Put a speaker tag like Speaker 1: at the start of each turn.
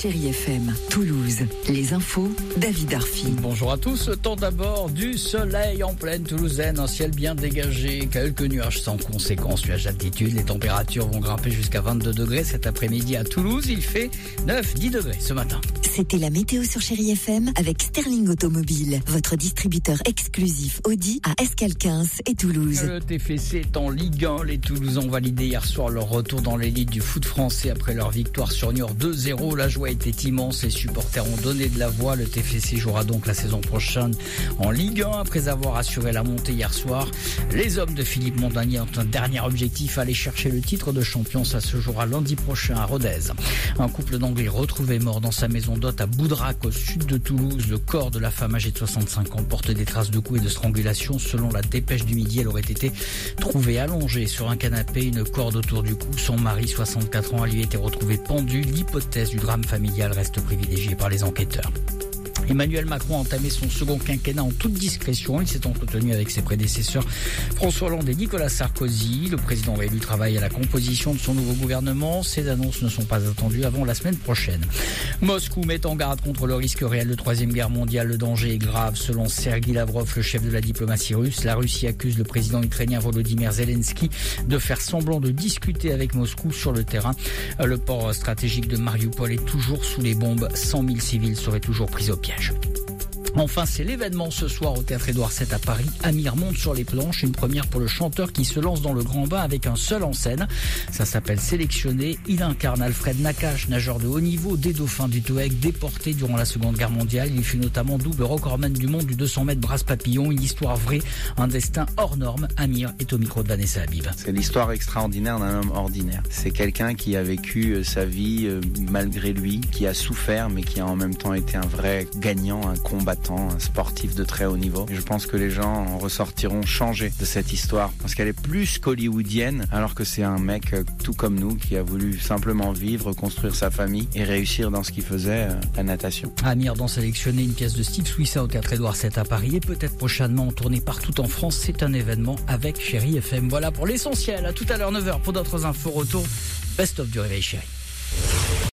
Speaker 1: Chérie FM, Toulouse. Les infos, David Arfi.
Speaker 2: Bonjour à tous. Temps d'abord du soleil en pleine Toulousaine, un ciel bien dégagé, quelques nuages sans conséquence, nuages d'altitude. Les températures vont grimper jusqu'à 22 degrés cet après-midi à Toulouse. Il fait 9-10 degrés ce matin.
Speaker 1: C'était la météo sur Chérie FM avec Sterling Automobile, votre distributeur exclusif Audi à Escal 15 et Toulouse.
Speaker 2: Le TFC est en Ligue 1. Les Toulousains ont validé hier soir leur retour dans l'élite du foot français après leur victoire sur Niort 2-0. La était immense. Les supporters ont donné de la voix. Le TFC jouera donc la saison prochaine en Ligue 1 après avoir assuré la montée hier soir. Les hommes de Philippe Montagnier ont un dernier objectif, aller chercher le titre de champion. Ça se jouera lundi prochain à Rodez. Un couple d'Anglais retrouvé mort dans sa maison d'hôte à Boudrac au sud de Toulouse. Le corps de la femme âgée de 65 ans porte des traces de coups et de strangulation. Selon la dépêche du midi, elle aurait été trouvée allongée sur un canapé, une corde autour du cou. Son mari, 64 ans, a lui été retrouvé pendu. L'hypothèse du drame familial reste privilégiée par les enquêteurs. Emmanuel Macron a entamé son second quinquennat en toute discrétion. Il s'est entretenu avec ses prédécesseurs François Hollande et Nicolas Sarkozy. Le président réélu travaille à la composition de son nouveau gouvernement. Ces annonces ne sont pas attendues avant la semaine prochaine. Moscou met en garde contre le risque réel de troisième guerre mondiale. Le danger est grave selon Sergei Lavrov, le chef de la diplomatie russe. La Russie accuse le président ukrainien Volodymyr Zelensky de faire semblant de discuter avec Moscou sur le terrain. Le port stratégique de Mariupol est toujours sous les bombes. 100 000 civils seraient toujours pris au piège. Cash. Enfin, c'est l'événement ce soir au Théâtre Édouard VII à Paris. Amir monte sur les planches, une première pour le chanteur qui se lance dans le grand bain avec un seul en scène. Ça s'appelle Sélectionné. Il incarne Alfred Nakache, nageur de haut niveau, des dauphins du TOEC, déporté durant la Seconde Guerre mondiale. Il fut notamment double recordman du monde du 200 mètres brasse papillon. Une histoire vraie, un destin hors norme. Amir est au micro de Vanessa Habib.
Speaker 3: C'est l'histoire extraordinaire d'un homme ordinaire. C'est quelqu'un qui a vécu euh, sa vie euh, malgré lui, qui a souffert, mais qui a en même temps été un vrai gagnant, un combattant, un sportif de très haut niveau. Et je pense que les gens en ressortiront changés de cette histoire, parce qu'elle est plus qu'hollywoodienne, alors que c'est un mec euh, tout comme nous qui a voulu simplement vivre, construire sa famille et réussir dans ce qu'il faisait, euh, la natation.
Speaker 2: Amir dans sélectionner une pièce de Steve Swissa au Théâtre Édouard VII à Paris et peut-être prochainement en tournée partout en France. C'est un événement avec Chéri FM. Voilà pour l'essentiel. À tout à l'heure 9h pour d'autres infos. Retour. Best of du réveil chéri.